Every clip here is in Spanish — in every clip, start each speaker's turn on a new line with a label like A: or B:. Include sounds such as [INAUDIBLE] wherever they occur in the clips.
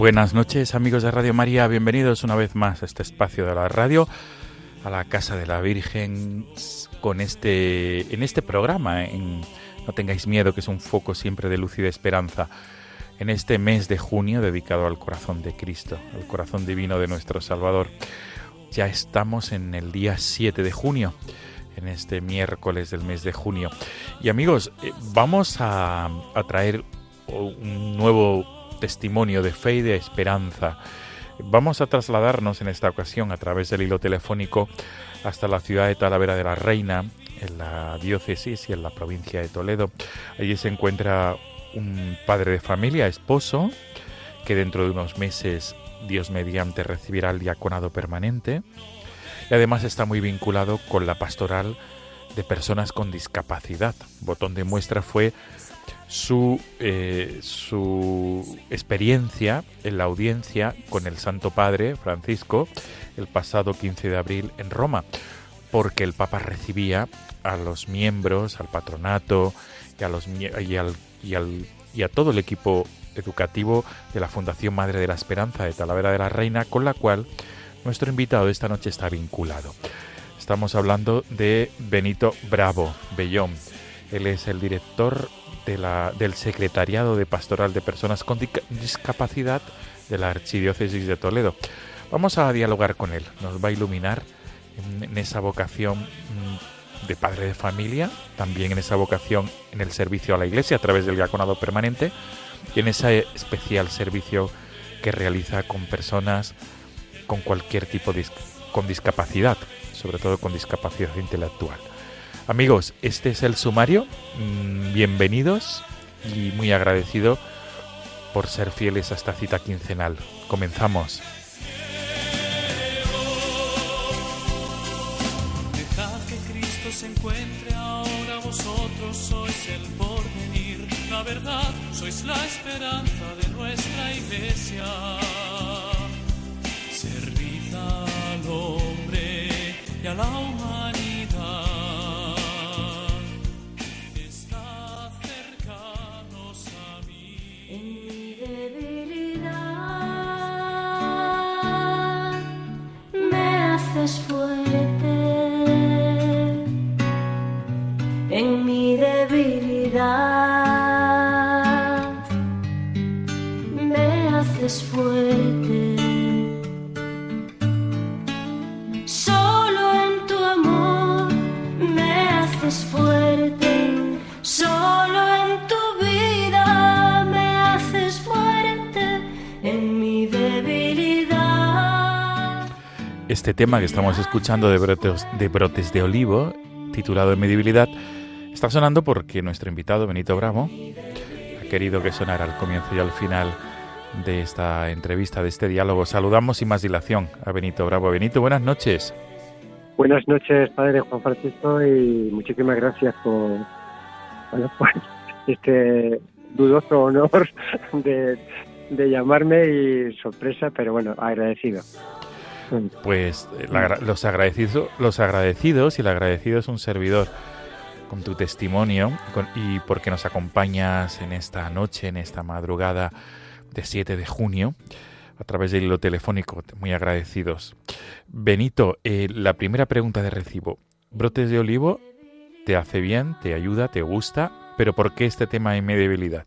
A: Buenas noches amigos de Radio María, bienvenidos una vez más a este espacio de la radio, a la Casa de la Virgen, con este, en este programa, en No tengáis miedo, que es un foco siempre de luz y de esperanza, en este mes de junio dedicado al corazón de Cristo, al corazón divino de nuestro Salvador. Ya estamos en el día 7 de junio, en este miércoles del mes de junio. Y amigos, eh, vamos a, a traer un nuevo testimonio de fe y de esperanza. Vamos a trasladarnos en esta ocasión a través del hilo telefónico hasta la ciudad de Talavera de la Reina, en la diócesis y en la provincia de Toledo. Allí se encuentra un padre de familia, esposo, que dentro de unos meses, Dios mediante, recibirá el diaconado permanente. Y además está muy vinculado con la pastoral de personas con discapacidad. Botón de muestra fue su, eh, su experiencia en la audiencia con el Santo Padre Francisco el pasado 15 de abril en Roma, porque el Papa recibía a los miembros, al patronato y a, los, y al- y al- y a todo el equipo educativo de la Fundación Madre de la Esperanza de Talavera de la Reina, con la cual nuestro invitado esta noche está vinculado. Estamos hablando de Benito Bravo Bellón. Él es el director del Secretariado de Pastoral de Personas con Discapacidad de la Archidiócesis de Toledo. Vamos a dialogar con él, nos va a iluminar en, esa vocación mm, de padre de familia, también en esa vocación en el servicio a la Iglesia a través del diaconado permanente y en ese especial servicio que realiza con personas con cualquier tipo de con discapacidad, sobre todo con discapacidad intelectual. Amigos, este es el sumario. Mm, Bienvenidos y muy agradecido por ser fieles a esta cita quincenal. Comenzamos.
B: Dejad que Cristo se encuentre ahora, vosotros sois el porvenir, la verdad, sois la esperanza de nuestra iglesia. Servid al hombre y a la humanidad.
C: Me haces
A: Este tema que estamos escuchando de brotes de, brotes de olivo, titulado debilidad, está sonando porque nuestro invitado, Benito Bravo, ha querido que sonara al comienzo y al final de esta entrevista, de este diálogo. Saludamos sin más dilación a Benito Bravo. Benito, buenas noches.
D: Buenas noches, padre Juan Francisco, y muchísimas gracias por, [LAUGHS] por este dudoso honor de llamarme y sorpresa, pero bueno, agradecido.
A: Pues eh, la los, agradecidos, los agradecidos y el agradecido es un servidor con tu testimonio y porque nos acompañas en esta noche, en esta madrugada de 7 de junio, a través del hilo telefónico. Muy agradecidos. Benito, eh, la primera pregunta de recibo. Brotes de Olivo te hace bien, te ayuda, te gusta, pero ¿por qué este tema de mi debilidad?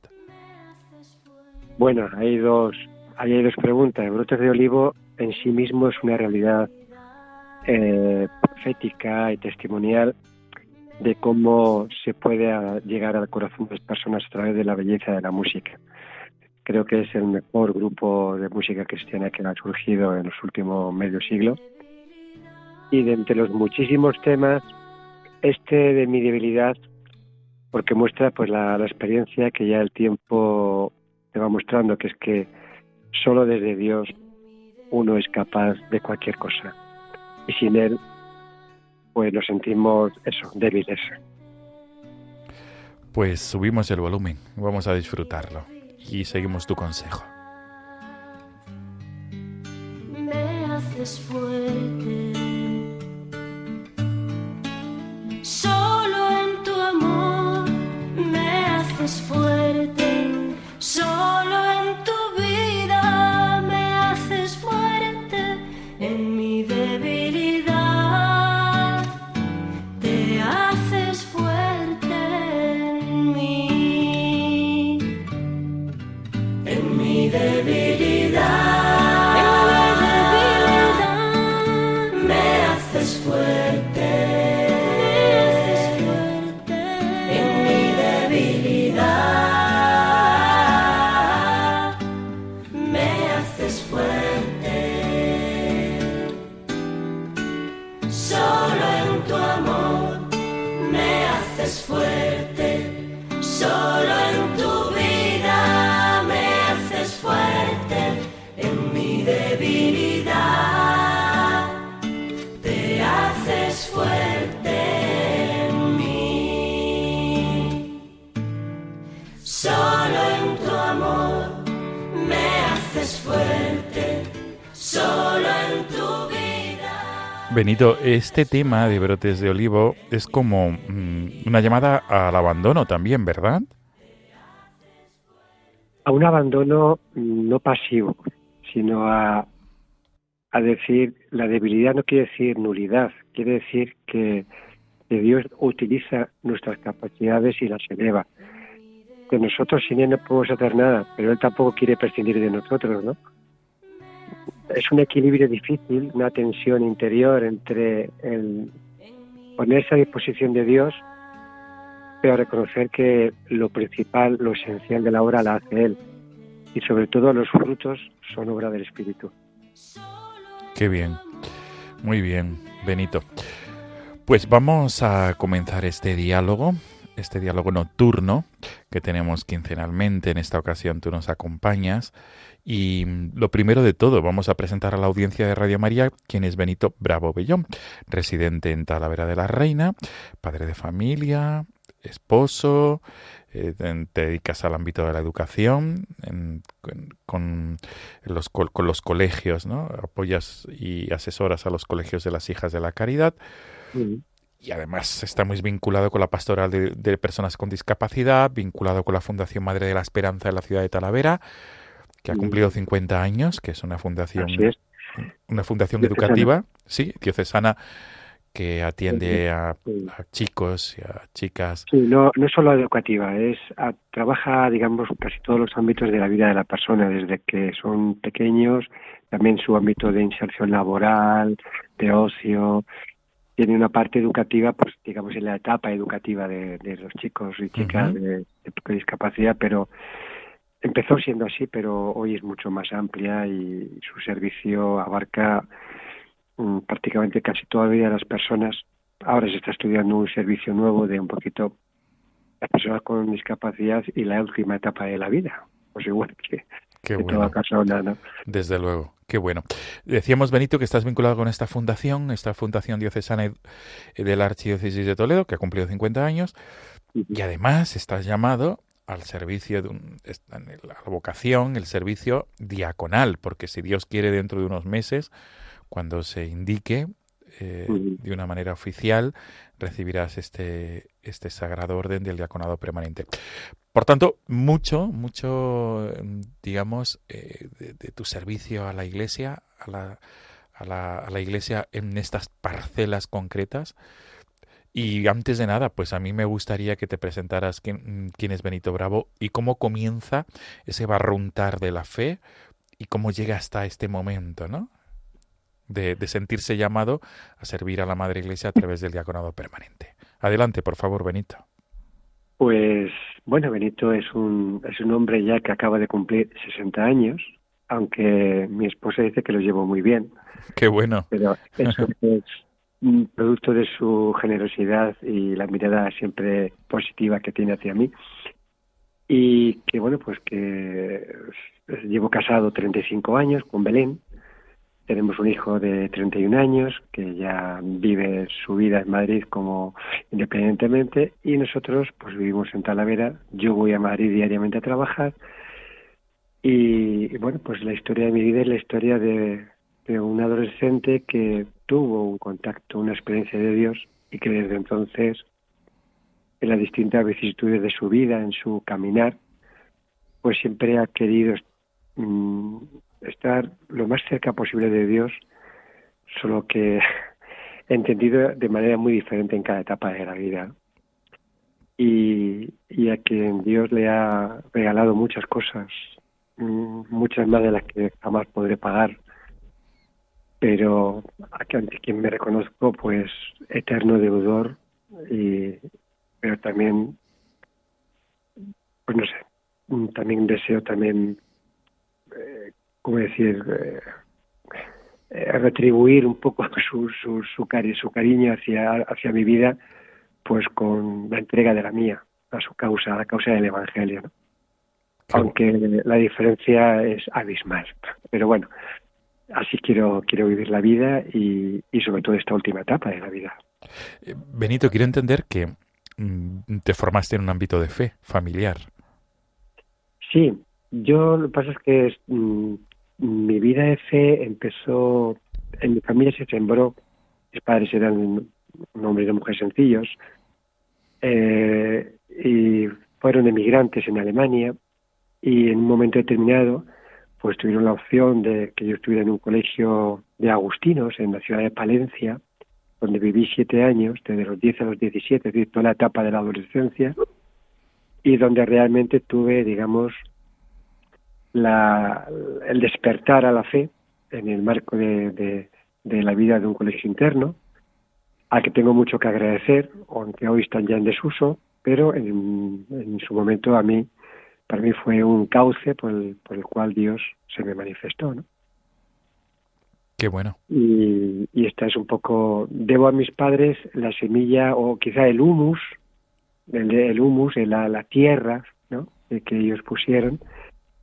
D: Bueno, hay dos, hay dos preguntas. Brotes de Olivo en sí mismo es una realidad eh, profética y testimonial de cómo se puede llegar al corazón de las personas a través de la belleza de la música. Creo que es el mejor grupo de música cristiana que ha surgido en los últimos medio siglo. Y de entre los muchísimos temas, este de mi debilidad, porque muestra pues la, la experiencia que ya el tiempo te va mostrando, que es que solo desde Dios uno es capaz de cualquier cosa. Y sin Él, pues nos sentimos eso, débiles.
A: Pues subimos el volumen, vamos a disfrutarlo y seguimos tu consejo.
C: me haces fuerte. Solo en tu amor me haces fuerte.
A: Este tema de brotes de olivo es como mm, una llamada al abandono también, ¿verdad?
D: A un abandono no pasivo, sino a, a decir, la debilidad no quiere decir nulidad, quiere decir que, que Dios utiliza nuestras capacidades y las eleva. Que nosotros sin Él no podemos hacer nada, pero Él tampoco quiere prescindir de nosotros, ¿no? Es un equilibrio difícil, una tensión interior entre el ponerse a disposición de Dios, pero reconocer que lo principal, lo esencial de la obra la hace Él. Y sobre todo los frutos son obra del Espíritu.
A: Qué bien, muy bien, Benito. Pues vamos a comenzar este diálogo, este diálogo nocturno que tenemos quincenalmente. En esta ocasión tú nos acompañas. Y lo primero de todo, vamos a presentar a la audiencia de Radio María quién es Benito Bravo Bellón, residente en Talavera de la Reina, padre de familia, esposo, eh, te dedicas al ámbito de la educación, en- con los colegios, ¿no? Apoyas y asesoras a los colegios de las hijas de la caridad y además está muy vinculado con la pastoral de, de personas con discapacidad, vinculado con la Fundación Madre de la Esperanza de la ciudad de Talavera, que ha cumplido 50 años, que es una fundación,
D: es.
A: una fundación
D: Diocesana.
A: educativa, sí, diocesana, que atiende a, a chicos y a chicas.
D: Sí, no, no solo educativa, es a- trabaja, digamos, casi todos los ámbitos de la vida de la persona, desde que son pequeños, también su ámbito de inserción laboral, de ocio, tiene una parte educativa, pues digamos en la etapa educativa de, de los chicos y chicas de, de discapacidad, pero empezó siendo así, pero hoy es mucho más amplia y su servicio abarca mm, prácticamente casi toda la vida de las personas. Ahora se está estudiando un servicio nuevo de un poquito las personas con discapacidad y la última etapa de la vida, pues igual que,
A: Qué bueno.
D: toda persona, ¿no?
A: Desde luego, qué bueno. Decíamos, Benito, que estás vinculado con esta fundación, esta fundación diocesana de la Archidiócesis de Toledo, que ha cumplido 50 años, y además estás llamado al servicio de un, la vocación, el servicio diaconal, porque si Dios quiere dentro de unos meses, cuando se indique eh, de una manera oficial, recibirás este, este sagrado orden del diaconado permanente. Por tanto, mucho, mucho, eh, digamos, eh, de, tu servicio a la Iglesia, a la, a la, a la Iglesia en estas parcelas concretas, Y antes de nada, pues a mí me gustaría que te presentaras quién, quién es Benito Bravo y cómo comienza ese barruntar de la fe y cómo llega hasta este momento, ¿no? De, de, sentirse llamado a servir a la Madre Iglesia a través del diaconado permanente. Adelante, por favor, Benito.
D: Pues bueno, Benito es un, es un hombre ya que acaba de cumplir 60 años, aunque mi esposa dice que lo llevo muy bien.
A: Qué bueno.
D: Pero eso [LAUGHS] es un producto de su generosidad y la mirada siempre positiva que tiene hacia mí. Y que bueno, pues que llevo casado 35 años con Belén. Tenemos un hijo de 31 años que ya vive su vida en Madrid como independientemente y nosotros pues vivimos en Talavera. Yo voy a Madrid diariamente a trabajar y, bueno, pues la historia de mi vida es la historia de, de un adolescente que tuvo un contacto, una experiencia de Dios y que desde entonces en las distintas vicisitudes de su vida, en su caminar, pues siempre ha querido mm, estar lo más cerca posible de Dios, solo que entendido de manera muy diferente en cada etapa de la vida. Y, a quien Dios le ha regalado muchas cosas, mm, muchas más de las que jamás podré pagar, pero ante quien me reconozco pues eterno deudor y pero también pues no sé también deseo también eh, cómo decir eh, eh, retribuir un poco [LAUGHS] su su su, cari su cariño hacia hacia mi vida pues con la entrega de la mía a su causa a la causa del evangelio ¿no? aunque la diferencia es abismal pero bueno así quiero, quiero vivir la vida y, y, sobre todo esta última etapa de la vida.
A: Eh, Benito, quiero entender que mm, te formaste en un ámbito de fe familiar.
D: Sí, yo lo que pasa es que mm, mi vida de fe empezó, en mi familia se sembró, mis padres eran hombres y mujeres sencillos, eh, y fueron emigrantes en Alemania, y en un momento determinado, pues tuvieron la opción de que yo estuviera en un colegio de agustinos en la ciudad de Palencia, donde viví siete años, desde los diez a los diecisiete, es decir, toda la etapa de la adolescencia, y donde realmente tuve, digamos, la, el despertar a la fe en el marco de, de, de la vida de un colegio interno, al que tengo mucho que agradecer, aunque hoy están ya en desuso, pero en, en su momento a mí para mí fue un cauce por el, por el cual Dios se me manifestó, ¿no?
A: Qué bueno.
D: Y, y esta es un poco, debo a mis padres la semilla o quizá el humus, el, el humus, la, la tierra, ¿no? que ellos pusieron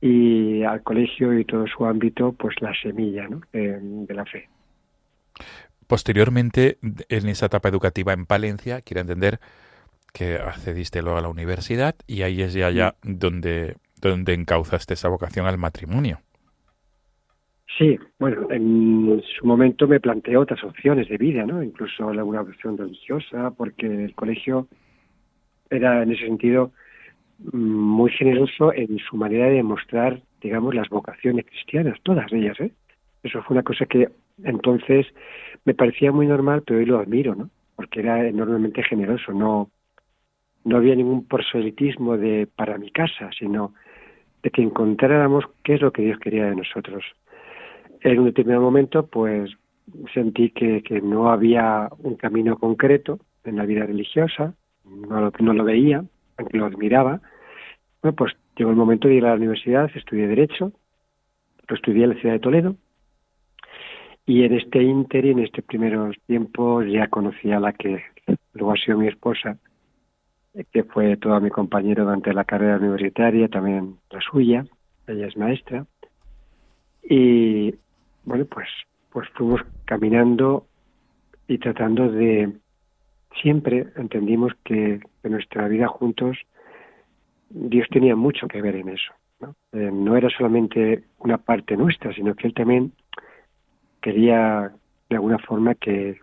D: y al colegio y todo su ámbito, pues la semilla, ¿no? de, de la fe.
A: Posteriormente, en esa etapa educativa en Palencia, quiero entender, que accediste luego a la universidad y ahí es ya, ya donde, donde encauzaste esa vocación al matrimonio.
D: Sí, bueno, en su momento me planteé otras opciones de vida, ¿no? Incluso alguna opción religiosa, porque el colegio era en ese sentido muy generoso en su manera de mostrar, digamos, las vocaciones cristianas, todas ellas, ¿eh? Eso fue una cosa que entonces me parecía muy normal, pero hoy lo admiro, ¿no? Porque era enormemente generoso, no no había ningún proselitismo de para mi casa, sino de que encontráramos qué es lo que Dios quería de nosotros. En un determinado momento, pues sentí que, que no había un camino concreto en la vida religiosa, no no lo veía, aunque lo admiraba. Bueno, pues llegó el momento de ir a la universidad, estudié Derecho, lo estudié en la ciudad de Toledo, y en este inter y en estos primeros tiempos ya conocí a la que luego ha sido mi esposa, que fue toda mi compañero durante la carrera universitaria, también la suya, ella es maestra, y bueno, pues, pues fuimos caminando y tratando de, siempre entendimos que en nuestra vida juntos Dios tenía mucho que ver en eso. ¿no? Eh, no era solamente una parte nuestra, sino que Él también quería de alguna forma que,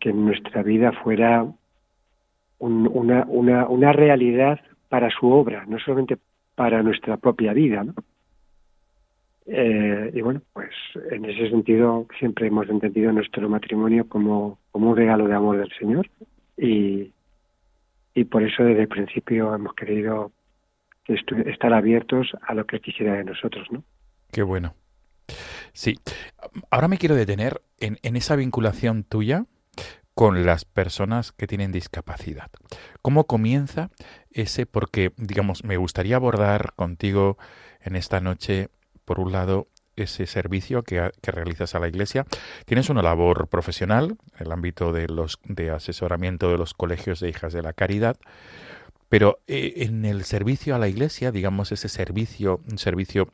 D: que nuestra vida fuera un, una, una, una realidad para su obra, no solamente para nuestra propia vida. ¿no? Eh, y bueno, pues en ese sentido siempre hemos entendido nuestro matrimonio como, como un regalo de amor del Señor y, y por eso desde el principio hemos querido estar abiertos a lo que quisiera de nosotros, ¿no?
A: Qué bueno. Sí. Ahora me quiero detener en, en esa vinculación tuya con las personas que tienen discapacidad. ¿Cómo comienza ese? Porque, digamos, me gustaría abordar contigo en esta noche, por un lado, ese servicio que, realizas a la Iglesia. Tienes una labor profesional en el ámbito de, los, de asesoramiento de los colegios de hijas de la caridad, pero eh, en el servicio a la Iglesia, digamos, ese servicio, un servicio,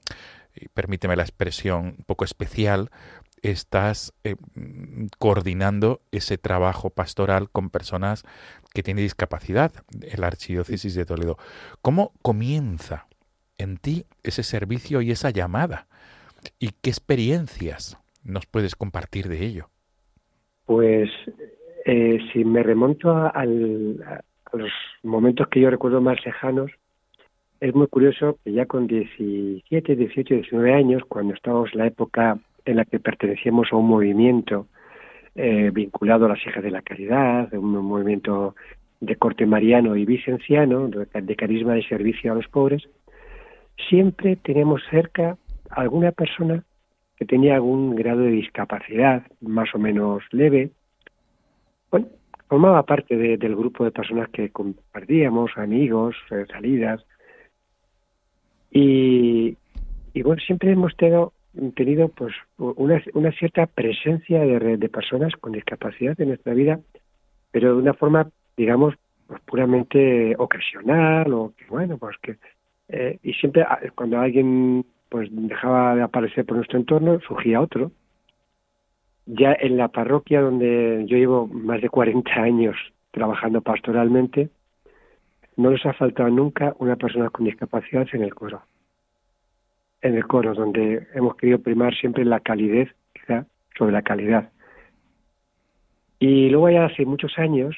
A: permíteme la expresión, un poco especial, estás eh, coordinando ese trabajo pastoral con personas que tienen discapacidad en la Archidiócesis de Toledo. ¿Cómo comienza en ti ese servicio y esa llamada? ¿Y qué experiencias nos puedes compartir de ello?
D: Pues eh, si me remonto a, los momentos que yo recuerdo más lejanos, es muy curioso que ya con 17, 18, 19 años, cuando estábamos en la época en la que pertenecíamos a un movimiento eh, vinculado a las hijas de la caridad, un movimiento de corte mariano y vicenciano, de carisma de servicio a los pobres, siempre teníamos cerca alguna persona que tenía algún grado de discapacidad más o menos leve, bueno, formaba parte del grupo de personas que compartíamos, amigos, eh, salidas, y, y bueno, siempre hemos tenido, tenido pues una, una cierta presencia de, de personas con discapacidad en nuestra vida, pero de una forma, digamos, pues puramente ocasional o que bueno, pues que eh, y siempre ah, cuando alguien pues de aparecer por nuestro entorno, surgía otro. Ya en la parroquia donde yo llevo más de 40 años trabajando pastoralmente, no nos ha faltado nunca una persona con discapacidad en el coro. En el coro, donde hemos querido primar siempre la calidez quizá, sobre la calidad. Y luego ya hace muchos años,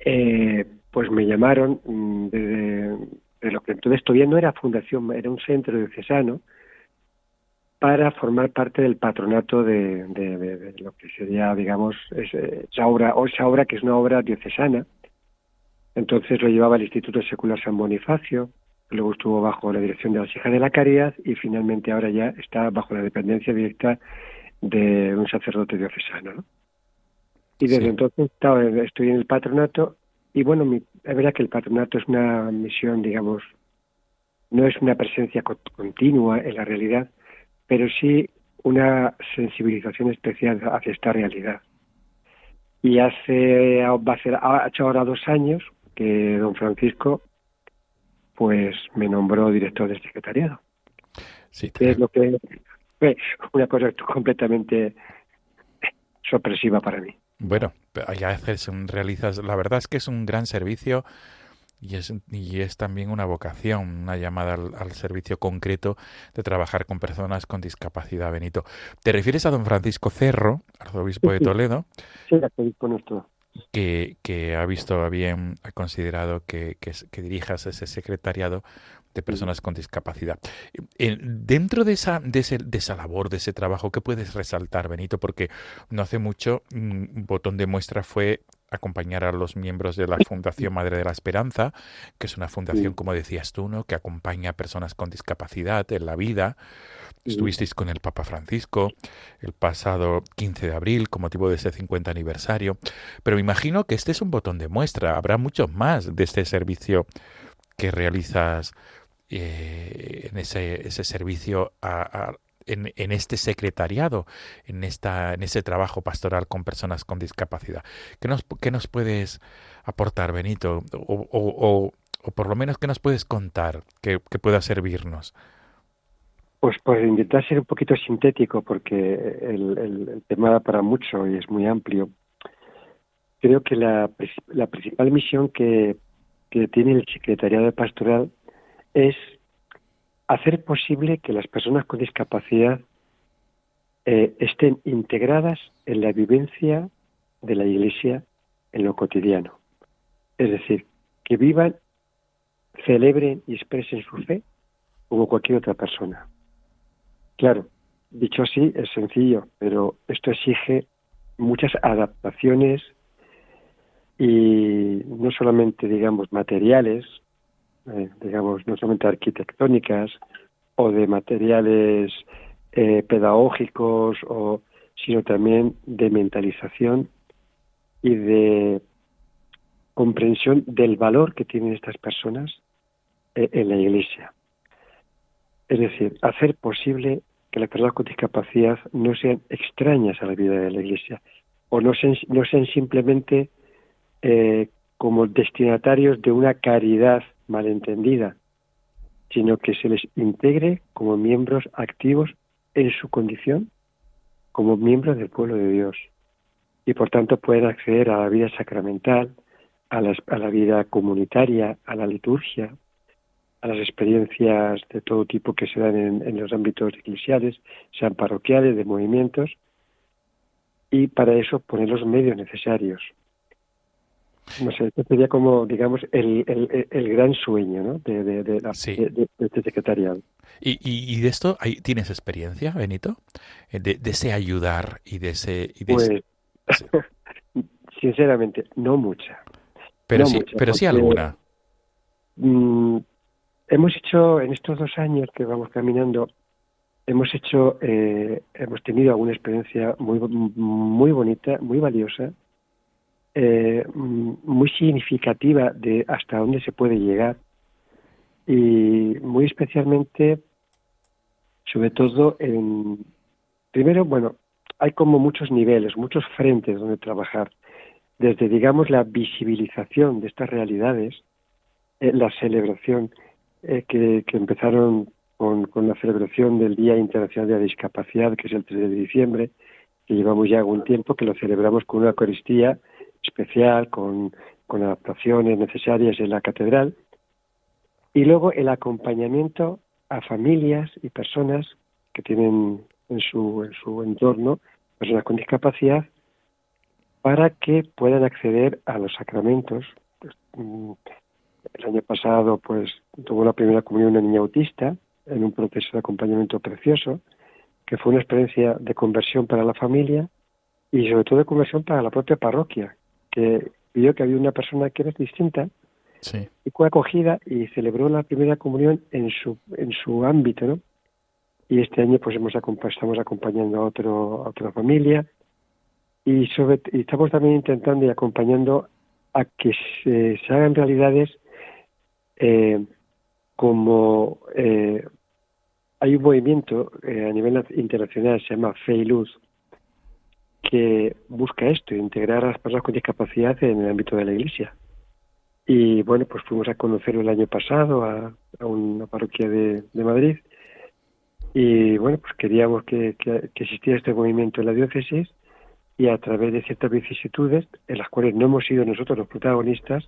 D: eh, pues me llamaron mm, desde de lo que entonces todavía no era fundación, era un centro diocesano, para formar parte del patronato de, de, lo que sería, digamos, esa obra, o esa obra que es una obra diocesana. Entonces lo llevaba el Instituto Secular San Bonifacio, luego estuvo bajo la dirección de la hijas de la Caridad y finalmente ahora ya está bajo la dependencia directa de un sacerdote diocesano. Y desde entonces estoy en el patronato y bueno, mi, es verdad que el patronato es una misión, digamos, no es una presencia continua en la realidad, pero sí una sensibilización especial hacia esta realidad. Y hace, va a ser, ha hecho ahora dos años que don Francisco, pues me nombró director del secretariado.
A: Sí,
D: es lo que fue una cosa completamente sorpresiva para mí.
A: Bueno, ya haces, realizas, la verdad es que es un gran servicio y es, y es también una vocación, una llamada al, servicio concreto de trabajar con personas con discapacidad, Benito. ¿Te refieres a don Francisco Cerro, arzobispo de Toledo?
D: Sí, arzobispo nuestro.
A: Que, que ha visto bien, ha considerado que, que, que dirijas ese secretariado de personas con discapacidad. Dentro de esa, de, esa labor, de ese trabajo, ¿qué puedes resaltar, Benito? Porque no hace mucho un mm, botón de muestra fue acompañar a los miembros de la Fundación Madre de la Esperanza, que es una fundación, como decías tú, ¿no? que acompaña a personas con discapacidad en la vida. Estuvisteis con el Papa Francisco el pasado 15 de abril con motivo de ese 50 aniversario. Pero me imagino que este es un botón de muestra. Habrá muchos más de este servicio que realizas eh, en ese, ese servicio en, en, este secretariado, en, esta, en ese trabajo pastoral con personas con discapacidad. ¿Qué nos, qué nos puedes aportar, Benito? O, o, o, por lo menos, ¿qué nos puedes contar que, que pueda servirnos?
D: Pues por intentar ser un poquito sintético, porque el, el, tema da para mucho y es muy amplio. Creo que la, la principal misión que, que tiene el secretariado pastoral es hacer posible que las personas con discapacidad eh, estén integradas en la vivencia de la Iglesia en lo cotidiano. Es decir, que vivan, celebren y expresen su fe como cualquier otra persona. Claro, dicho así es sencillo, pero esto exige muchas adaptaciones y no solamente, digamos, materiales, eh, digamos, no solamente arquitectónicas o de materiales eh, pedagógicos, o, sino también de mentalización y de comprensión del valor que tienen estas personas eh, en la Iglesia. Es decir, hacer posible que las personas con discapacidad no sean extrañas a la vida de la Iglesia o no sean, no sean simplemente eh, como destinatarios de una caridad malentendida, sino que se les integre como miembros activos en su condición como miembros del pueblo de Dios y por tanto pueden acceder a la vida sacramental, a, a la vida comunitaria, a la liturgia, a las experiencias de todo tipo que se dan en, los ámbitos eclesiales, sean parroquiales, de movimientos, y para eso poner los medios necesarios. No sé, esto sería como, digamos, el, el, gran sueño ¿no? de, de, de, este secretariado.
A: ¿Y, y, de esto hay, tienes experiencia, Benito? Eh, de, ese ayudar y de ese...
D: pues, [LAUGHS] sinceramente, no mucha.
A: Pero sí, pero sí alguna.
D: Mm, hemos hecho, en estos dos años que vamos caminando, hemos hecho, eh, hemos tenido alguna experiencia muy, muy bonita, muy valiosa, eh, muy significativa de hasta dónde se puede llegar. Y muy especialmente, sobre todo en, primero, bueno, hay como muchos niveles, muchos frentes donde trabajar, desde, digamos, la visibilización de estas realidades, eh, la celebración eh, que, empezaron con, con, la celebración del Día Internacional de la Discapacidad, que es el 3 de diciembre, que llevamos ya algún tiempo, que lo celebramos con una Eucaristía especial, con, adaptaciones necesarias en la catedral, y luego el acompañamiento a familias y personas que tienen en su, en su entorno personas con discapacidad para que puedan acceder a los sacramentos. Pues, mm, el año pasado, pues, tuvo la primera comunión una niña autista en un proceso de acompañamiento precioso, que fue una experiencia de conversión para la familia y sobre todo de conversión para la propia parroquia, que vio que había una persona que era distinta y fue acogida y celebró la primera comunión en su en su ámbito, ¿no? y este año pues hemos estamos acompañando a, otro, otra familia y, sobre, y estamos también intentando y acompañando a que se, hagan realidades eh, como eh, hay un movimiento eh, a nivel internacional se llama Fe y Luz que busca esto, integrar a las personas con discapacidad en el ámbito de la Iglesia. Y bueno, pues fuimos a conocerlo el año pasado a, una parroquia de Madrid y bueno, pues queríamos que, existiera este movimiento en la diócesis y a través de ciertas vicisitudes, en las cuales no hemos sido nosotros los protagonistas,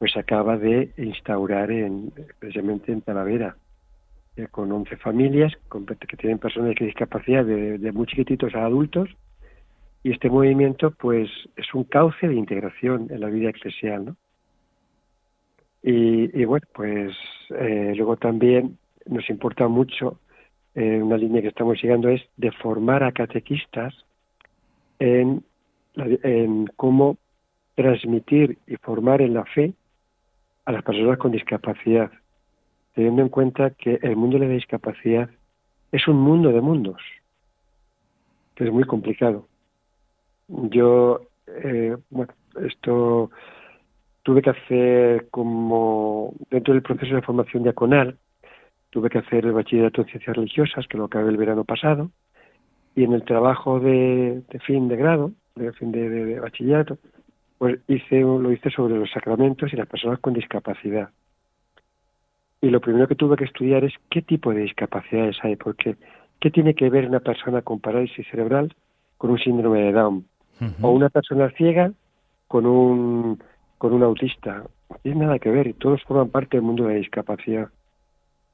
D: pues acaba de instaurar en, precisamente en Talavera, eh, con 11 familias que tienen personas con discapacidad de muy chiquititos a adultos, y este movimiento pues es un cauce de integración en la vida eclesial, ¿no? Y, bueno, pues eh, luego también nos importa mucho eh, una línea que estamos llegando es de formar a catequistas en, en cómo transmitir y formar en la fe a las personas con discapacidad, teniendo en cuenta que el mundo de la discapacidad es un mundo de mundos, que es muy complicado. Yo, eh, bueno, esto tuve que hacer como dentro del proceso de formación diaconal, tuve que hacer el bachillerato en ciencias religiosas, que lo acabé el verano pasado, y en el trabajo de, fin de grado, de fin de, bachillerato, pues hice lo hice sobre los sacramentos y las personas con discapacidad. Y lo primero que tuve que estudiar es qué tipo de discapacidades hay, porque qué tiene que ver una persona con parálisis cerebral con un síndrome de Down, o una persona ciega con un con un autista. No tiene nada que ver y todos forman parte del mundo de la discapacidad.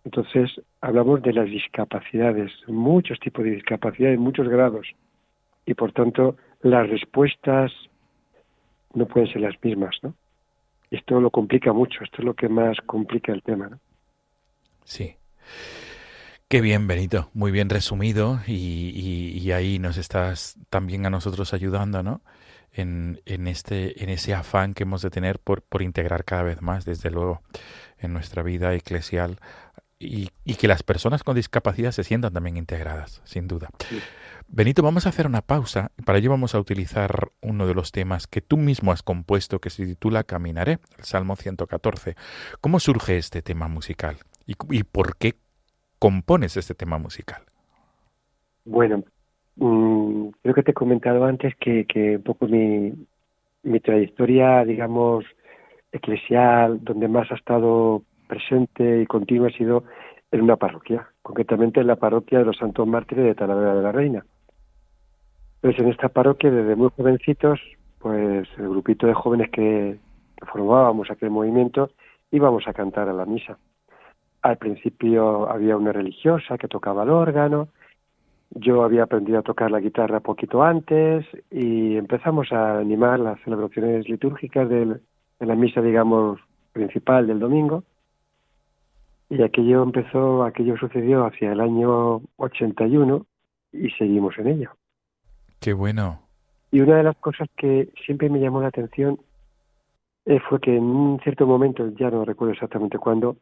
D: Entonces, hablamos de las discapacidades, muchos tipos de discapacidades, muchos grados, y por tanto, las respuestas no pueden ser las mismas, ¿no? Esto lo complica mucho, esto es lo que más complica el tema, ¿no?
A: Sí. Qué bien, Benito, muy bien resumido y, y, ahí nos estás también a nosotros ayudando, ¿no? en, en, este, en ese afán que hemos de tener por, por integrar cada vez más, desde luego, en nuestra vida eclesial y, y, que las personas con discapacidad se sientan también integradas, sin duda. Benito, vamos a hacer una pausa. Para ello vamos a utilizar uno de los temas que tú mismo has compuesto, que se titula Caminaré, el Salmo 114. ¿Cómo surge este tema musical? ¿Y, y por qué compones este tema musical?
D: Bueno, mmm, creo que te he comentado antes que, que un poco mi, mi trayectoria, digamos, eclesial, donde más ha estado presente y continua ha sido en una parroquia, concretamente en la parroquia de los Santos Mártires de Talavera de la Reina. Pues en esta parroquia, desde muy jovencitos, pues el grupito de jóvenes que, que formábamos aquel movimiento íbamos a cantar a la misa. Al principio había una religiosa que tocaba el órgano, yo había aprendido a tocar la guitarra poquito antes y empezamos a animar las celebraciones litúrgicas del, de la misa, digamos, principal del domingo. Y aquello empezó, aquello sucedió hacia el año 81 y seguimos en ello.
A: Qué bueno.
D: Y una de las cosas que siempre me llamó la atención eh, fue que en un cierto momento, ya no recuerdo exactamente cuándo,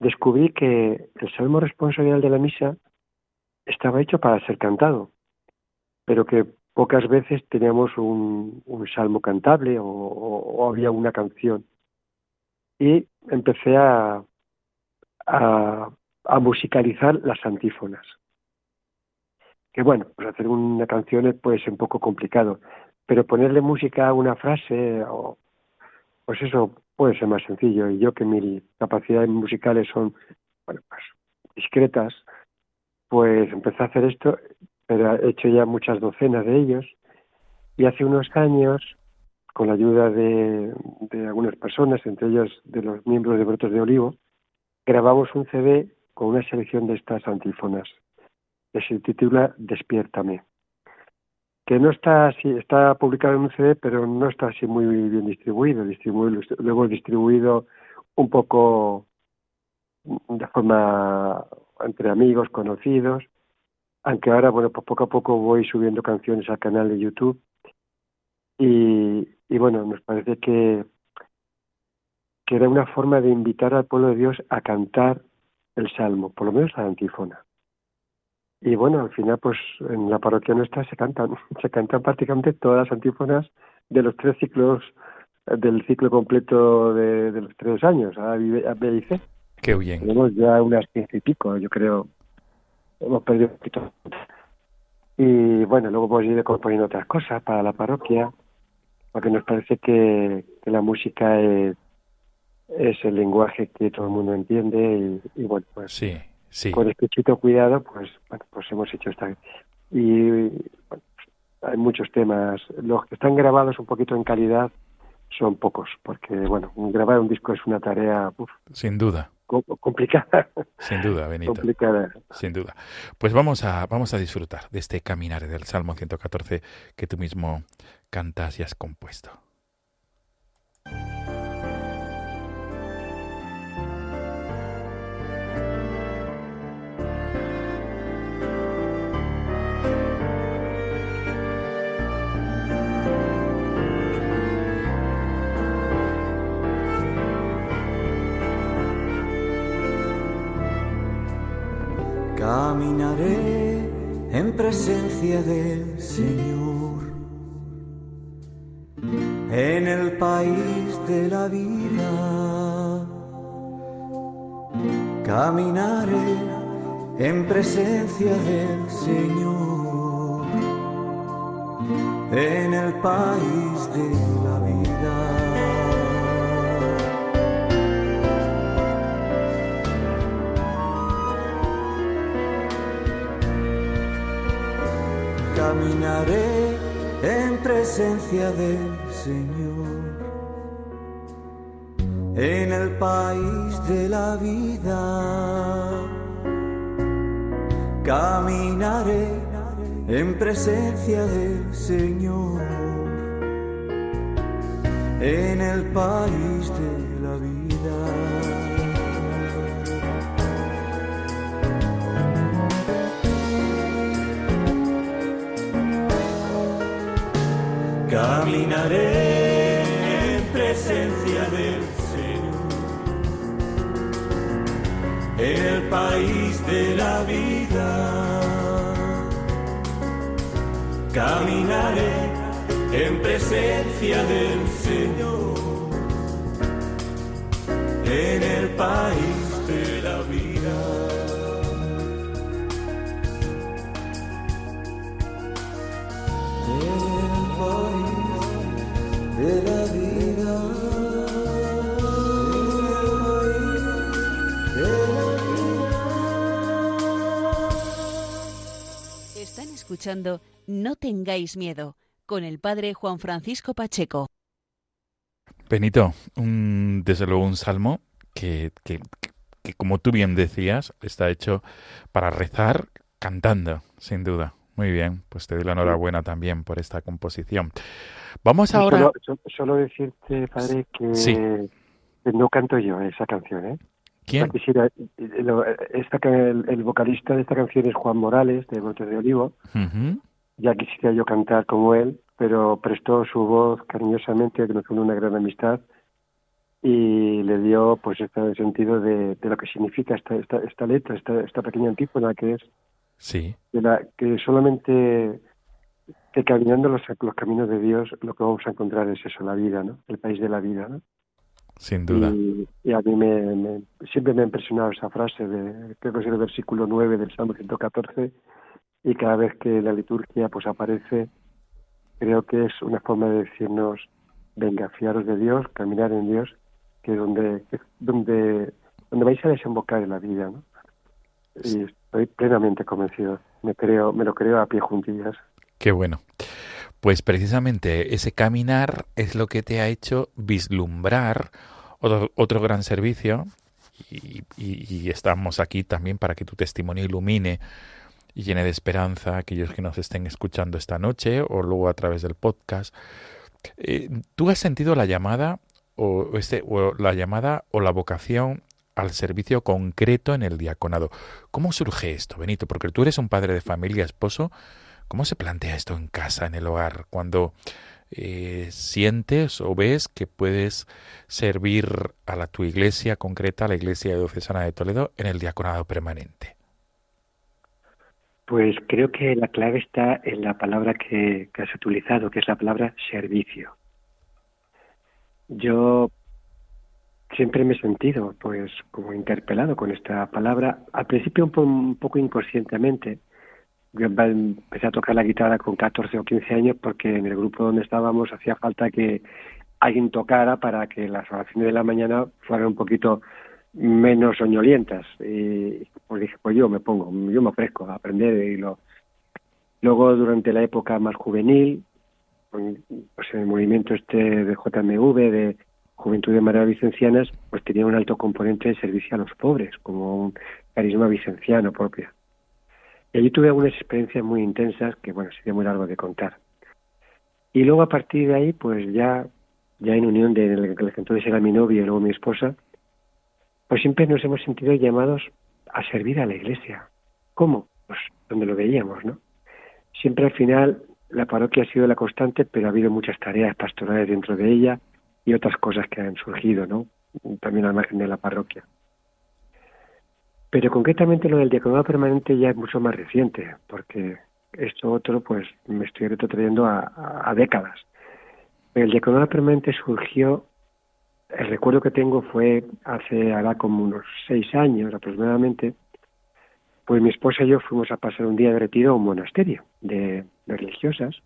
D: descubrí que el salmo responsorial de la misa estaba hecho para ser cantado, pero que pocas veces teníamos un, salmo cantable o, había una canción. Y empecé a, a, a, musicalizar las antífonas. Que bueno, pues hacer una canción puede ser un poco complicado, pero ponerle música a una frase, o, pues eso puede ser más sencillo. Y yo que mis capacidades musicales son, bueno, pues discretas, pues empecé a hacer esto, pero he hecho ya muchas docenas de ellos. Y hace unos años, con la ayuda de, algunas personas, entre ellos de los miembros de Brotos de Olivo, grabamos un CD con una selección de estas antífonas, que se titula Despiértame, que no está así, está publicado en un CD, pero no está así muy bien distribuido, distribuido lo hemos distribuido un poco de forma entre amigos, conocidos, aunque ahora, bueno, pues poco a poco voy subiendo canciones al canal de YouTube y, y bueno, nos parece que, que era una forma de invitar al pueblo de Dios a cantar el Salmo, por lo menos la antífona. Y bueno, al final, pues en la parroquia nuestra se cantan, [LAUGHS] se cantan prácticamente todas las antífonas de los tres ciclos, del ciclo completo de, de los tres años, A, B y C.
A: Qué bien.
D: Tenemos ya unas quince y pico, yo creo. Hemos perdido un poquito. Y bueno, luego hemos ido componiendo otras cosas para la parroquia, porque nos parece que, que la música es, es, el lenguaje que todo el mundo entiende y, y bueno, pues
A: sí, sí.
D: con estrechito cuidado, pues bueno, pues hemos hecho esta. Y bueno, hay muchos temas. Los que están grabados un poquito en calidad son pocos, porque bueno, grabar un disco es una tarea uf,
A: sin duda
D: complicada.
A: Sin duda, [LAUGHS] Benito.
D: Complicada.
A: Sin duda. Pues vamos a, vamos a disfrutar de este caminar del Salmo 114 que tú mismo cantas y has compuesto.
E: Caminaré en presencia del Señor, en el país de la vida. Caminaré en presencia del Señor, en el país de la vida. Caminaré en presencia del Señor, en el país de la vida. Caminaré en presencia del Señor, en el país de caminaré en presencia del Señor, el país de la vida. Caminaré en presencia del Señor, en el país de la vida.
F: Están escuchando No tengáis miedo con el padre Juan Francisco Pacheco.
A: Benito, un, desde luego un salmo que, que, que, como tú bien decías, está hecho para rezar cantando, sin duda. Muy bien, pues te doy la enhorabuena también por esta composición. Vamos ahora.
D: Solo, decirte, padre, que,
A: Sí.
D: no canto yo esa canción, ¿eh?
A: ¿Quién?
D: Quisiera- lo- esta, ca- el, el vocalista de esta canción es Juan Morales, de Brotes de Olivo.
A: Ujú.
D: Ya quisiera yo cantar como él, pero prestó su voz cariñosamente, que nos une una gran amistad, y le dio pues este sentido de, de lo que significa esta, esta, esta letra, esta, esta pequeña antífona que es
A: Sí,
D: de la que solamente que caminando los, los caminos de Dios lo que vamos a encontrar es eso, la vida, ¿no? El país de la vida, ¿no?
A: sin duda.
D: Y, y a mí me, me- siempre me ha impresionado esa frase, de, creo que es el versículo 9 del Salmo 114, y cada vez que la liturgia pues aparece, creo que es una forma de decirnos, venga, fiaros de Dios, caminar en Dios, que es donde, donde, donde vais a desembocar en la vida, ¿no? Y estoy plenamente convencido, me creo, me lo creo a pie juntillas.
A: Qué bueno. Pues precisamente ese caminar es lo que te ha hecho vislumbrar otro, otro gran servicio y, estamos aquí también para que tu testimonio ilumine y llene de esperanza a aquellos que nos estén escuchando esta noche o luego a través del podcast. Eh, ¿Tú has sentido la llamada o, este, o la llamada o la vocación al servicio concreto en el diaconado? ¿Cómo surge esto, Benito? Porque tú eres un padre de familia, esposo. ¿Cómo se plantea esto en casa, en el hogar, cuando eh, sientes o ves que puedes servir a la, tu iglesia concreta, a la iglesia diocesana de Toledo, en el diaconado permanente?
D: Pues creo que la clave está en la palabra que, que has utilizado, que es la palabra servicio. Yo siempre me he sentido, pues, como interpelado con esta palabra. Al principio un, po- un poco inconscientemente. Yo empe- empecé a tocar la guitarra con 14 o 15 años porque en el grupo donde estábamos hacía falta que alguien tocara para que las oraciones de la mañana fueran un poquito menos soñolientas. Y pues dije, pues yo me pongo, yo me ofrezco a aprender y lo... Luego, durante la época más juvenil, con- pues en el movimiento este de JMV, de Juventud de María Vicencianas, pues tenía un alto componente de servicio a los pobres, como un carisma vicenciano propio. Y allí tuve algunas experiencias muy intensas que, bueno, sería muy largo de contar. Y luego a partir de ahí, pues ya, ya en unión de la que entonces era mi novio y luego mi esposa, pues siempre nos hemos sentido llamados a servir a la iglesia. ¿Cómo? Pues donde lo veíamos, ¿no? Siempre al final la parroquia ha sido la constante, pero ha habido muchas tareas pastorales dentro de ella y otras cosas que han surgido, ¿no? También al margen de la parroquia. Pero concretamente lo del diaconado permanente ya es mucho más reciente, porque esto otro, pues me estoy retrotrayendo a, a, décadas. El diaconado permanente surgió, el recuerdo que tengo fue hace ahora como unos seis años aproximadamente, pues mi esposa y yo fuimos a pasar un día de retiro a un monasterio de religiosas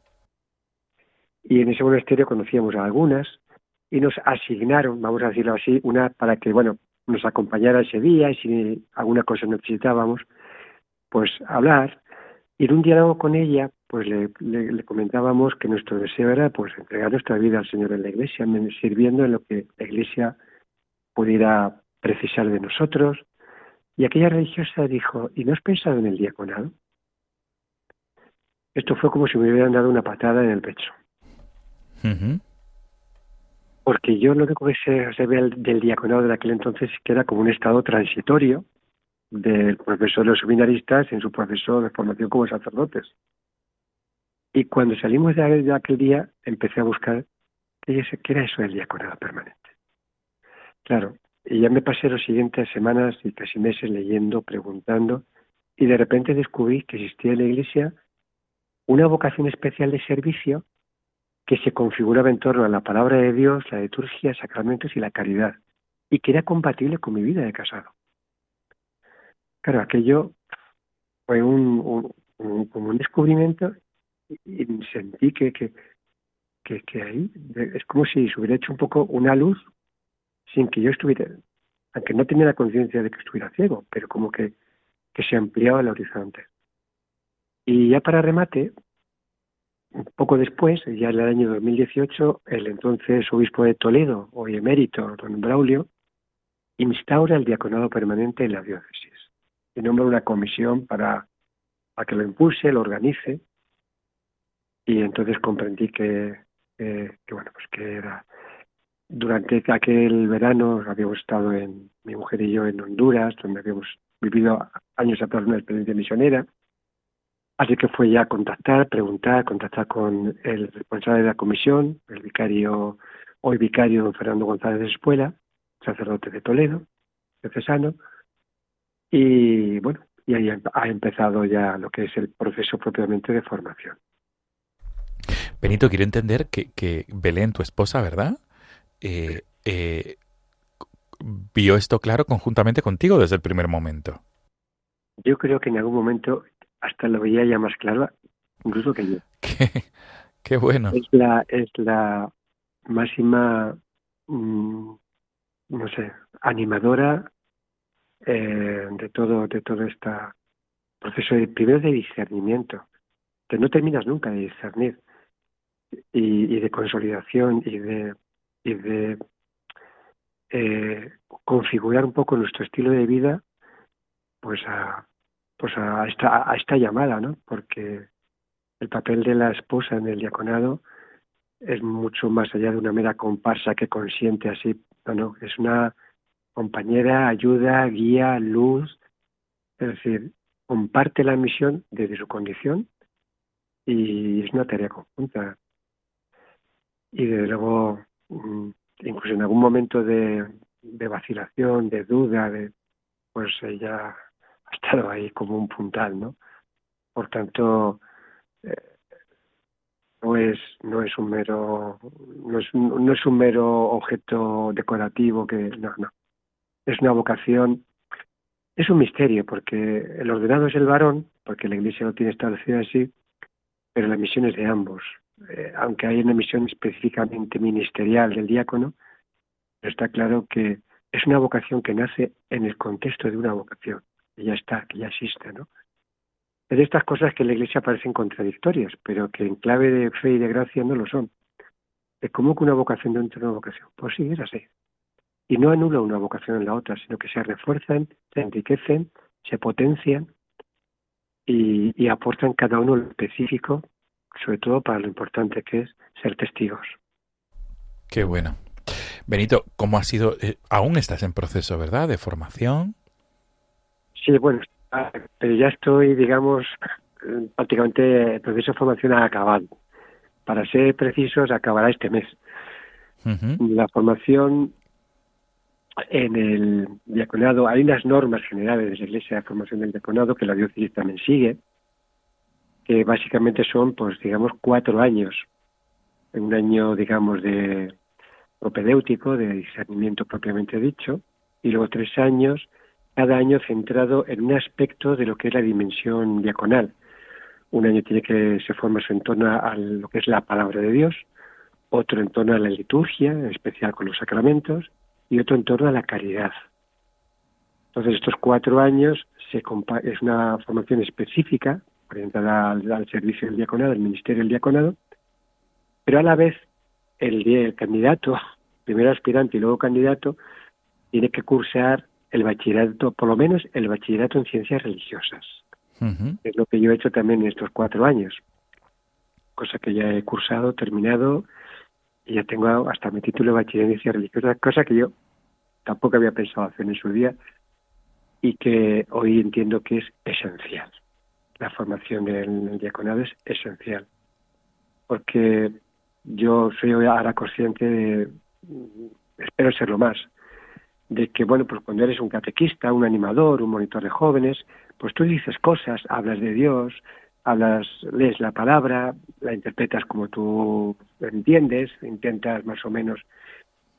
D: y en ese monasterio conocíamos a algunas y nos asignaron, vamos a decirlo así, una para que, bueno, nos acompañara ese día y si alguna cosa necesitábamos, pues hablar. Y en un diálogo con ella, pues le, comentábamos que nuestro deseo era pues entregar nuestra vida al Señor en la Iglesia, sirviendo en lo que la Iglesia pudiera precisar de nosotros. Y aquella religiosa dijo, ¿y no has pensado en el diaconado? Esto fue como si me hubieran dado una patada en el pecho.
A: Uh.
D: Porque yo lo único que se, se ve del diaconado de aquel entonces es que era como un estado transitorio del profesor de los seminaristas en su proceso de formación como sacerdotes. Y cuando salimos de aquel día, empecé a buscar qué era eso del diaconado permanente. Claro, y ya me pasé las siguientes semanas y casi meses leyendo, preguntando, y de repente descubrí que existía en la Iglesia una vocación especial de servicio que se configuraba en torno a la palabra de Dios, la liturgia, sacramentos y la caridad, y que era compatible con mi vida de casado. Claro, aquello fue un, como un descubrimiento y sentí que, que, que, ahí es como si se hubiera hecho un poco una luz sin que yo estuviera, aunque no tenía la conciencia de que estuviera ciego, pero como que, que se ampliaba el horizonte. Y ya para remate, poco después, ya en el año 2018, el entonces obispo de Toledo, hoy emérito, don Braulio, instaura el diaconado permanente en la diócesis y nombra una comisión para, para que lo impulse, lo organice. Y entonces comprendí que, que bueno, pues que era durante aquel verano habíamos estado en mi mujer y yo en Honduras, donde habíamos vivido años atrás una experiencia misionera. Así que fue ya contactar, preguntar, contactar con el responsable de la comisión, el vicario, hoy vicario don Fernando González de Espuela, sacerdote de Toledo, cesano, y bueno, y ahí ha empezado ya lo que es el proceso propiamente de formación.
A: Benito, quiero entender que, que Belén, tu esposa, ¿verdad? eh, eh, vio esto claro conjuntamente contigo desde el primer momento.
D: Yo creo que en algún momento hasta lo veía ya más claro, incluso que yo. [LAUGHS]
A: Qué, qué bueno.
D: Es la, es la máxima, mmm, no sé, animadora eh, de todo, de todo este proceso de, primero de discernimiento, que no terminas nunca de discernir, y, y de consolidación y de y de eh, configurar un poco nuestro estilo de vida pues a pues a esta a esta llamada no porque el papel de la esposa en el diaconado es mucho más allá de una mera comparsa que consiente así no no es una compañera ayuda guía luz es decir comparte la misión desde su condición y es una tarea conjunta. Y desde luego Mm, incluso en algún momento de, de vacilación, de duda, de, pues ella ha estado ahí como un puntal, ¿no? Por tanto, eh, no es no es un mero no es no es un mero objeto decorativo que no no. Es una vocación es un misterio porque el ordenado es el varón porque la iglesia lo tiene establecido así pero la misión es de ambos. Eh, aunque hay una misión específicamente ministerial del diácono, está claro que es una vocación que nace en el contexto de una vocación, que ya está, que ya existe, ¿no? Es de estas cosas que en la Iglesia parecen contradictorias, pero que en clave de fe y de gracia no lo son. Es como que una vocación dentro de una vocación. Pues sí, es así. Y no anula una vocación en la otra, sino que se refuerzan, se enriquecen, se potencian y, aportan cada uno lo específico sobre todo para lo importante que es ser testigos.
A: Qué bueno. Benito, ¿cómo ha sido? Eh, aún estás en proceso, ¿verdad? De formación.
D: Sí, bueno, pero ya estoy, digamos, prácticamente el proceso de formación ha acabado. Para ser precisos, acabará este mes. La formación en el diaconado, hay unas normas generales de la Iglesia de Formación del Diaconado que la diócesis también sigue, que básicamente son, pues digamos, cuatro años. Un año, digamos, de propedéutico, de discernimiento propiamente dicho, y luego tres años, cada año centrado en un aspecto de lo que es la dimensión diaconal. Un año tiene que se forma en torno a lo que es la palabra de Dios, otro en torno a la liturgia, en especial con los sacramentos, y otro en torno a la caridad. Entonces, estos cuatro años se es una formación específica orientada al, servicio del diaconado, al ministerio del diaconado, pero a la vez el, el candidato, [LAUGHS] primero aspirante y luego candidato, tiene que cursar el bachillerato, por lo menos el bachillerato en ciencias religiosas. Es lo que yo he hecho también en estos cuatro años, cosa que ya he cursado, terminado, y ya tengo hasta mi título de bachiller en ciencias religiosas, cosa que yo tampoco había pensado hacer en su día y que hoy entiendo que es esencial la formación del diaconado es esencial, porque yo soy ahora consciente de, espero serlo más, de que, bueno, pues cuando eres un catequista, un animador, un monitor de jóvenes, pues tú dices cosas, hablas de Dios, hablas, lees la palabra, la interpretas como tú entiendes, intentas más o menos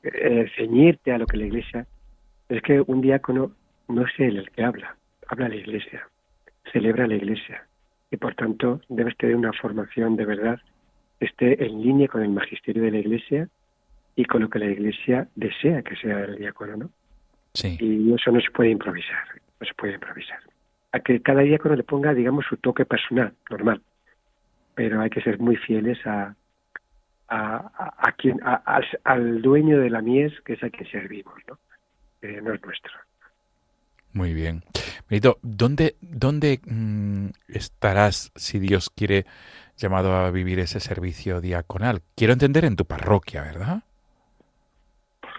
D: eh, ceñirte a lo que la Iglesia. Es que un diácono no es él el que habla, habla la Iglesia, celebra la Iglesia y por tanto debes tener una formación de verdad que esté en línea con el magisterio de la Iglesia y con lo que la Iglesia desea que sea el diácono, ¿no?
A: Sí.
D: Y eso no se puede improvisar, no se puede improvisar. A que cada diácono le ponga, digamos, su toque personal, normal. Pero hay que ser muy fieles a, a, a, quien, a, al, al, dueño de la mies, que es a quien servimos, ¿no? Eh, no es nuestro.
A: Muy bien. Benito, ¿dónde, dónde mmm, estarás, si Dios quiere, llamado a vivir ese servicio diaconal? Quiero entender en tu parroquia, ¿verdad?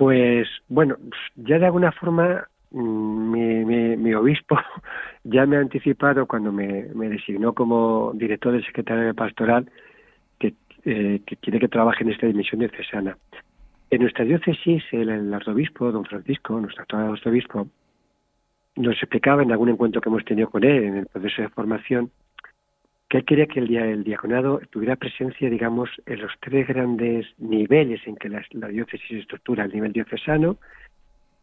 D: Pues bueno, ya de alguna forma mi, mi, mi obispo [LAUGHS] ya me ha anticipado cuando me, designó como director del secretario de pastoral que, eh, que quiere que trabaje en esta dimisión diocesana. En nuestra diócesis, el, el arzobispo, don Francisco, nuestro actual arzobispo, nos explicaba en algún encuentro que hemos tenido con él en el proceso de formación que él quería que el, día, el diaconado tuviera presencia, digamos, en los tres grandes niveles en que la, diócesis se estructura, el nivel diocesano,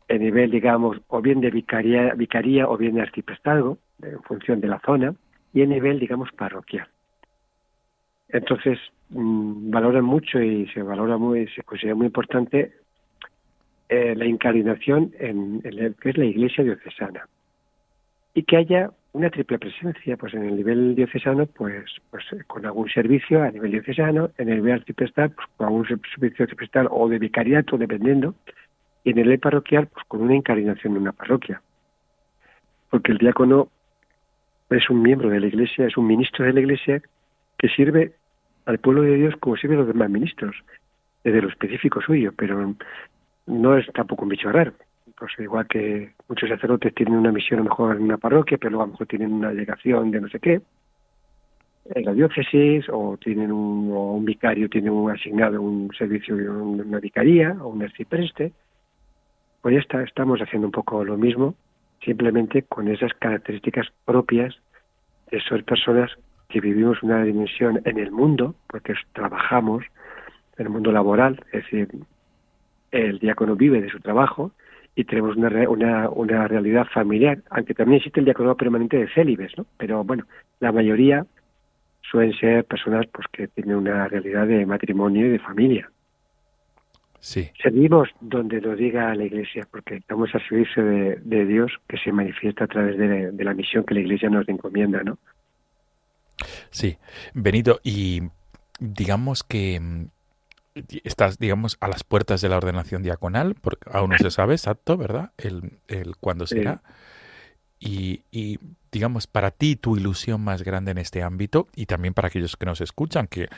D: el nivel, digamos, o bien de vicaría, vicaría o bien de arciprestazgo, en función de la zona, y el nivel, digamos, parroquial. Entonces, mmm, valoran mucho y se valora muy, se considera muy importante eh, la incardinación en, en el que es la iglesia diocesana. Y que haya una triple presencia, pues en el nivel diocesano, pues, pues con algún servicio a nivel diocesano, en el nivel arciprestal, pues con algún servicio arciprestal o de vicariato, dependiendo, y en el nivel parroquial, pues con una incardinación en una parroquia. Porque el diácono es un miembro de la iglesia, es un ministro de la iglesia que sirve al pueblo de Dios como sirven los demás ministros, desde lo específico suyo, pero no es tampoco un bicho raro pues igual que muchos sacerdotes tienen una misión a lo mejor en una parroquia, pero luego a lo mejor tienen una delegación de no sé qué, en la diócesis, o tienen un, o un vicario tiene un asignado un servicio una vicaría, o un arcipreste, pues ya está, estamos haciendo un poco lo mismo, simplemente con esas características propias de ser personas que vivimos una dimensión en el mundo, porque trabajamos en el mundo laboral, es decir, el diácono vive de su trabajo, y tenemos una, una, una realidad familiar, aunque también existe el diaconado permanente de célibes, ¿no? Pero bueno, la mayoría suelen ser personas pues que tienen una realidad de matrimonio y de familia.
A: Sí.
D: Servimos donde lo diga la Iglesia, porque estamos a servicio de, de Dios que se manifiesta a través de, de la misión que la Iglesia nos encomienda, ¿no?
A: Sí, Benito, y digamos que estás, digamos, a las puertas de la ordenación diaconal, porque aún no se sabe exacto, ¿verdad? El, el cuándo será. Sí. Y, y, digamos, para ti, tu ilusión más grande en este ámbito, y también para aquellos que nos escuchan, que,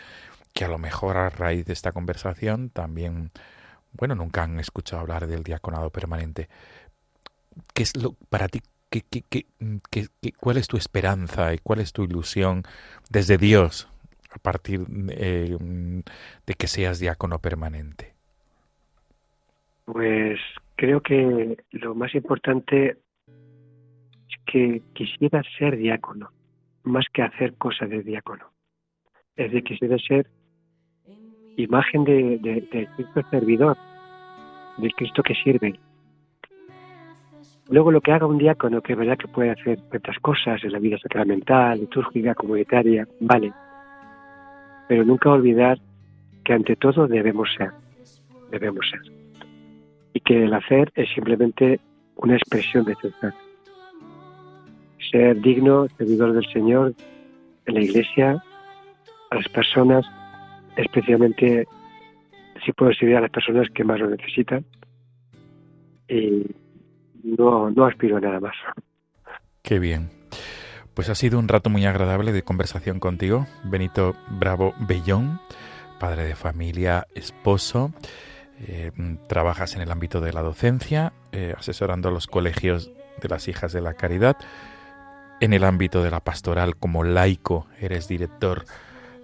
A: que a lo mejor a raíz de esta conversación también, bueno, nunca han escuchado hablar del diaconado permanente. ¿Qué es lo, para ti, qué, qué, qué, qué, cuál es tu esperanza y cuál es tu ilusión desde Dios a partir eh, de que seas diácono permanente?
D: Pues creo que lo más importante es que quisiera ser diácono, más que hacer cosas de diácono. Es decir, quisiera ser imagen de, de, Cristo servidor, del Cristo que sirve. Luego lo que haga un diácono, que es verdad que puede hacer ciertas cosas en la vida sacramental, litúrgica, comunitaria, vale, pero nunca olvidar que ante todo debemos ser, debemos ser. Y que el hacer es simplemente una expresión de ser. Ser digno, servidor del Señor, en la iglesia, a las personas, especialmente si puedo servir a las personas que más lo necesitan. Y no, no aspiro a nada más.
A: Qué bien. Pues ha sido un rato muy agradable de conversación contigo, Benito Bravo Bellón, padre de familia, esposo. Eh, trabajas en el ámbito de la docencia, eh, asesorando a los colegios de las hijas de la caridad. En el ámbito de la pastoral como laico, eres director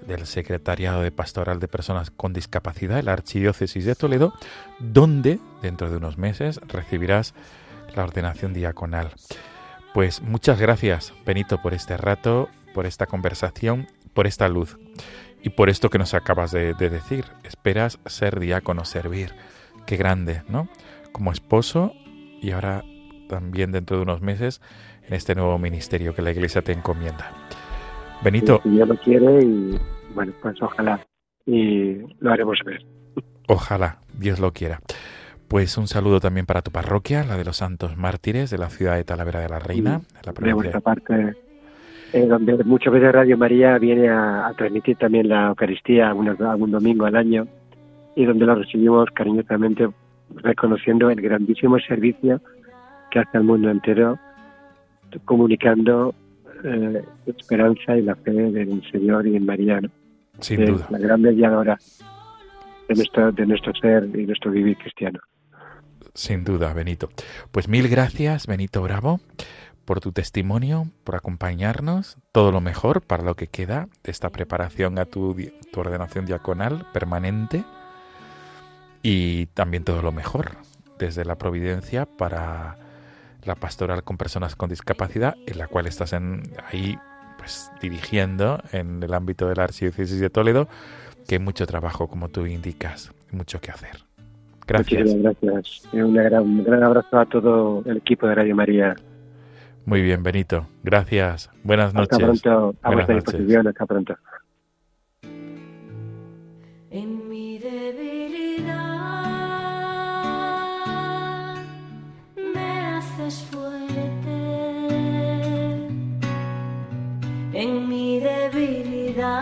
A: del Secretariado de Pastoral de Personas con Discapacidad, la Archidiócesis de Toledo, donde dentro de unos meses recibirás la ordenación diaconal. Pues muchas gracias, Benito, por este rato, por esta conversación, por esta luz y por esto que nos acabas de, decir. Esperas ser diácono, servir. Qué grande, ¿no? Como esposo y ahora también dentro de unos meses en este nuevo ministerio que la Iglesia te encomienda. Benito.
D: Si Dios lo quiere y bueno, pues ojalá y lo haremos ver.
A: Ojalá, Dios lo quiera. Pues un saludo también para tu parroquia, la de los Santos Mártires de la ciudad de Talavera de la Reina,
D: de, la vuestra parte, eh, donde muchas veces Radio María viene a, transmitir también la Eucaristía algún domingo al año y donde lo recibimos cariñosamente reconociendo el grandísimo servicio que hace al mundo entero comunicando eh, esperanza y la fe del Señor y en María.
A: Sin duda.
D: La gran mediadora de nuestro, de nuestro ser y nuestro vivir cristiano.
A: Sin duda, Benito. Pues mil gracias, Benito Bravo, por tu testimonio, por acompañarnos. Todo lo mejor para lo que queda de esta preparación a tu, ordenación diaconal permanente. Y también todo lo mejor desde la providencia para la pastoral con personas con discapacidad, en la cual estás en, ahí pues dirigiendo en el ámbito de la Archidiócesis de Toledo, que hay mucho trabajo, como tú indicas, mucho que hacer. Gracias.
D: gracias. Un gran, un gran abrazo a todo el equipo de Radio María.
A: Muy bien, Benito. Gracias. Buenas noches.
D: Hasta pronto. A Buenas noches. disposición. Hasta pronto.
C: En mi debilidad me haces fuerte. En mi debilidad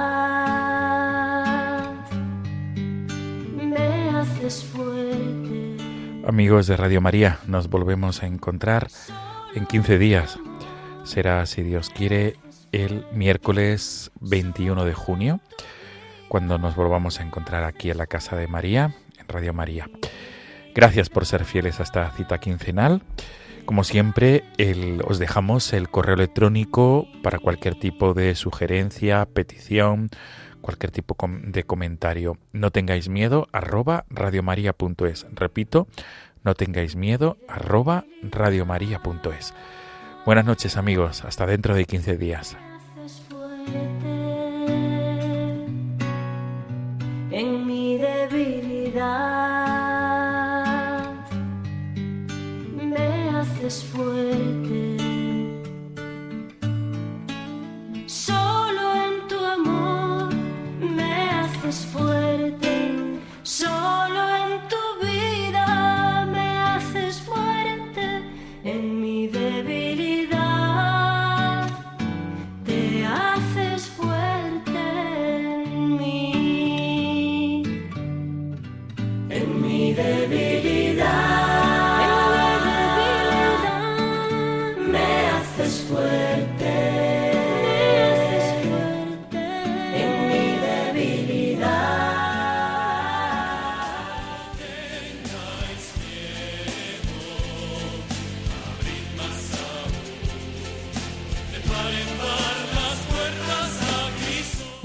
C: me haces fuerte.
A: Amigos de Radio María, nos volvemos a encontrar en 15 días. Será, si Dios quiere, el miércoles 21 de junio, cuando nos volvamos a encontrar aquí en la Casa de María, en Radio María. Gracias por ser fieles a esta cita quincenal. Como siempre, os dejamos el correo electrónico para cualquier tipo de sugerencia, petición, cualquier tipo de comentario. No tengáis miedo, arroba radiomaria.es. Repito, no tengáis miedo, arroba radiomaria.es. Buenas noches amigos, hasta dentro de 15 días.